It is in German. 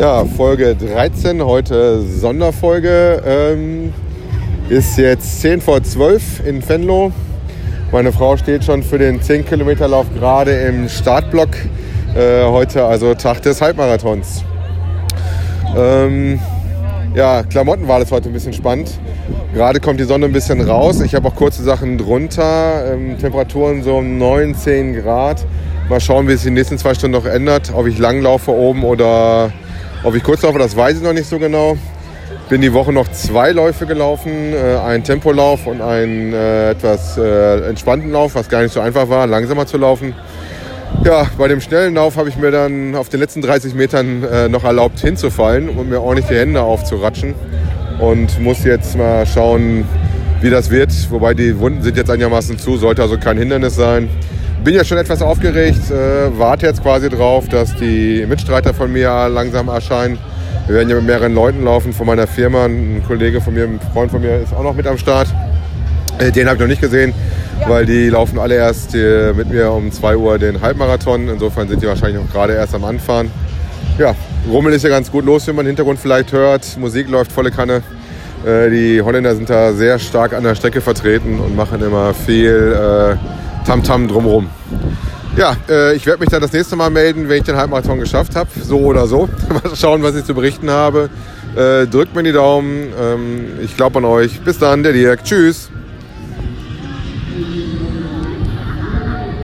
Ja, Folge 13, heute Sonderfolge. Ähm, ist jetzt 10 vor 12 in Venlo. Meine Frau steht schon für den 10 Kilometer Lauf gerade im Startblock. Äh, heute also Tag des Halbmarathons. Ähm, ja, Klamottenwahl ist heute ein bisschen spannend. Gerade kommt die Sonne ein bisschen raus. Ich habe auch kurze Sachen drunter. Ähm, Temperaturen so um 9, 10 Grad. Mal schauen, wie es die nächsten zwei Stunden noch ändert. Ob ich lang laufe oben oder ob ich kurz laufe, das weiß ich noch nicht so genau. Bin die Woche noch zwei Läufe gelaufen, äh, einen Tempolauf und einen äh, etwas äh, entspannten Lauf, was gar nicht so einfach war, langsamer zu laufen. Ja, bei dem schnellen Lauf habe ich mir dann auf den letzten 30 Metern äh, noch erlaubt hinzufallen und mir ordentlich die Hände aufzuratschen und muss jetzt mal schauen, wie das wird. Wobei die Wunden sind jetzt einigermaßen zu, sollte also kein Hindernis sein bin ja schon etwas aufgeregt, äh, warte jetzt quasi drauf, dass die Mitstreiter von mir langsam erscheinen. Wir werden ja mit mehreren Leuten laufen von meiner Firma. Ein Kollege von mir, ein Freund von mir ist auch noch mit am Start. Äh, den habe ich noch nicht gesehen, weil die laufen alle erst äh, mit mir um 2 Uhr den Halbmarathon. Insofern sind die wahrscheinlich auch gerade erst am Anfahren. Ja, Rummel ist ja ganz gut los, wie man im Hintergrund vielleicht hört. Musik läuft volle Kanne. Äh, die Holländer sind da sehr stark an der Strecke vertreten und machen immer viel Tamtam -Tam drumherum. Ja, äh, ich werde mich dann das nächste Mal melden, wenn ich den Halbmarathon geschafft habe, so oder so. Mal schauen, was ich zu berichten habe. Äh, drückt mir die Daumen. Ähm, ich glaube an euch. Bis dann, der Dirk. Tschüss.